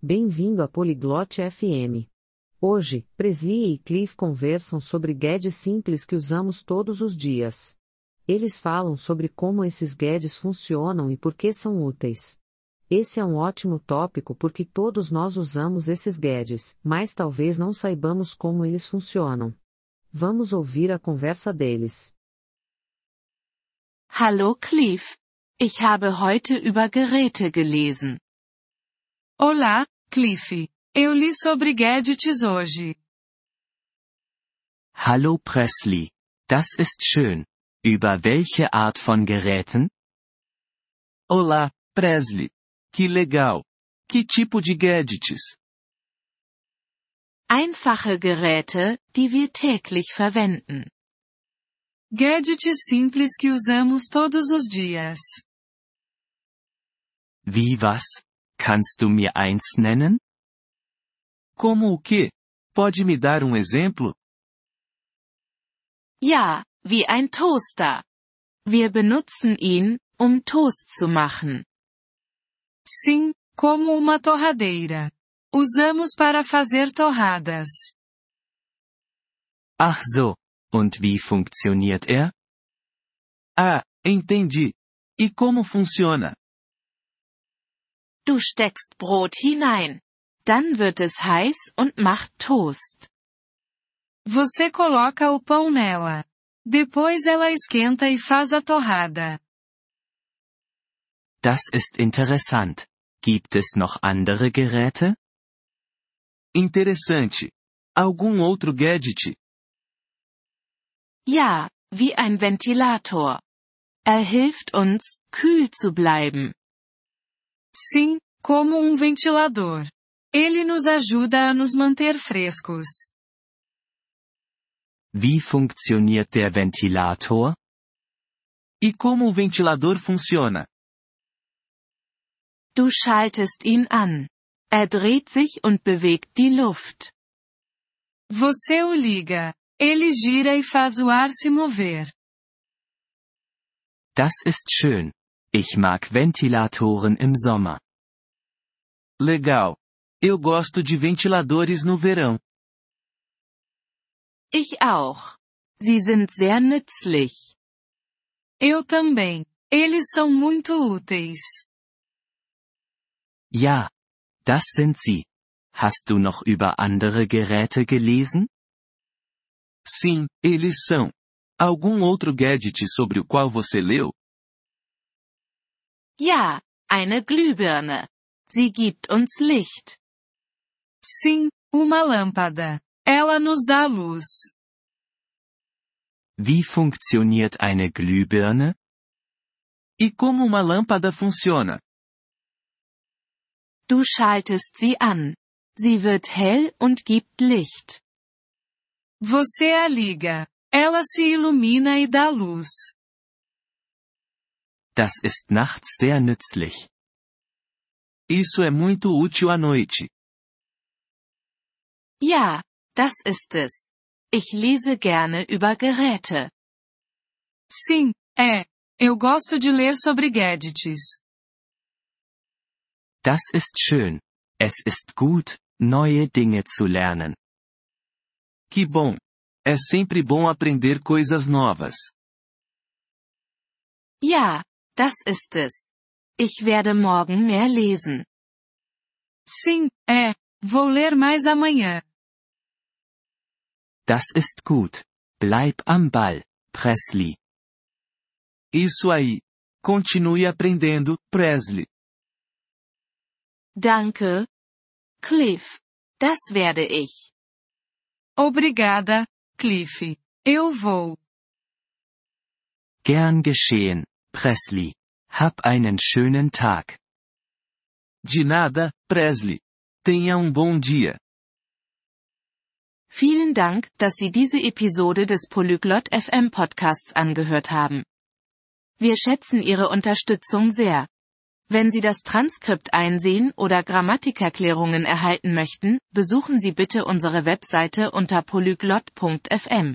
Bem-vindo à Poliglote FM. Hoje, Presley e Cliff conversam sobre gadgets simples que usamos todos os dias. Eles falam sobre como esses gadgets funcionam e por que são úteis. Esse é um ótimo tópico porque todos nós usamos esses gadgets, mas talvez não saibamos como eles funcionam. Vamos ouvir a conversa deles. Hallo Cliff. Ich habe heute über Geräte gelesen. Olá, Cliff. Eu li sobre gadgets hoje. Hallo Presley. Das ist schön. Über welche Art von Geräten? Olá, Presley. Que legal. Que tipo de gadgets? Einfache Geräte, die wir täglich verwenden. Gadgets simples que usamos todos os dias. Wie was? Kannst du mir eins nennen? Como o quê? Pode me dar um exemplo? Ja, wie ein Toaster. Wir benutzen ihn, um Toast zu machen. Sim, como uma torradeira. Usamos para fazer torradas. Ach so. Und wie funktioniert er? Ah, entendi. E como funciona? Du steckst Brot hinein. Dann wird es heiß und macht Toast. Você coloca o pão nela. Depois ela esquenta e faz a torrada. Das ist interessant. Gibt es noch andere Geräte? Interessante. Algum outro gadget? Ja, wie ein Ventilator. Er hilft uns, kühl zu bleiben. Sim, como um ventilador. Ele nos ajuda a nos manter frescos. Wie funktioniert der Ventilator? E como o ventilador funciona? Du schaltest ihn an. Er dreht sich und bewegt die Luft. Você o liga. Ele gira e faz o ar se mover. Das ist schön. Ich mag Ventilatoren im Sommer. Legal. Eu gosto de ventiladores no verão. Ich auch. Sie sind sehr nützlich. Eu também. Eles são muito úteis. Ja. Das sind sie. Hast du noch über andere Geräte gelesen? Sim, eles são. Algum outro gadget sobre o qual você leu? Ja, eine Glühbirne. Sie gibt uns Licht. Sim, uma lâmpada. Ela nos dá luz. Wie funktioniert eine Glühbirne? E como uma lâmpada funciona? Du schaltest sie an. Sie wird hell und gibt Licht. Você a liga. Ela se ilumina e dá luz. Das ist nachts sehr nützlich. Isso é muito útil à noite. Ja, das ist es. Ich lese gerne über Geräte. Sim, é. Eu gosto de ler sobre gadgets. Das ist schön. Es ist gut, neue Dinge zu lernen. Que bom. É sempre bom aprender coisas novas. Ja, das ist es. Ich werde morgen mehr lesen. Sim, é. Vou ler mais amanhã. Das ist gut. Bleib am Ball, Presley. Isso aí. Continue aprendendo, Presley. Danke. Cliff. Das werde ich. Obrigada, Cliff. Eu vou. Gern geschehen, Presley. Hab einen schönen Tag. De nada, Presley. Tenha um bom dia. Vielen Dank, dass Sie diese Episode des Polyglot FM Podcasts angehört haben. Wir schätzen Ihre Unterstützung sehr. Wenn Sie das Transkript einsehen oder Grammatikerklärungen erhalten möchten, besuchen Sie bitte unsere Webseite unter polyglot.fm.